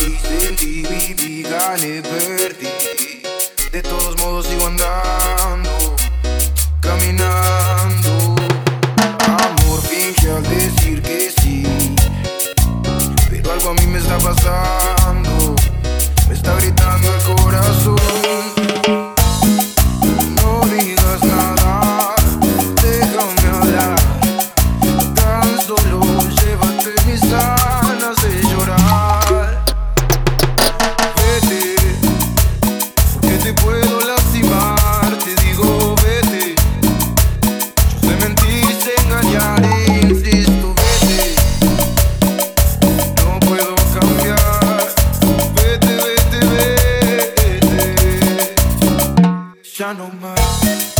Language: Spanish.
Sentir y vivir, gané, perdí. te puedo lastimar, te digo vete. Yo sé mentir, engañar, e insisto, vete. No puedo cambiar, vete, vete, vete. Ya no más.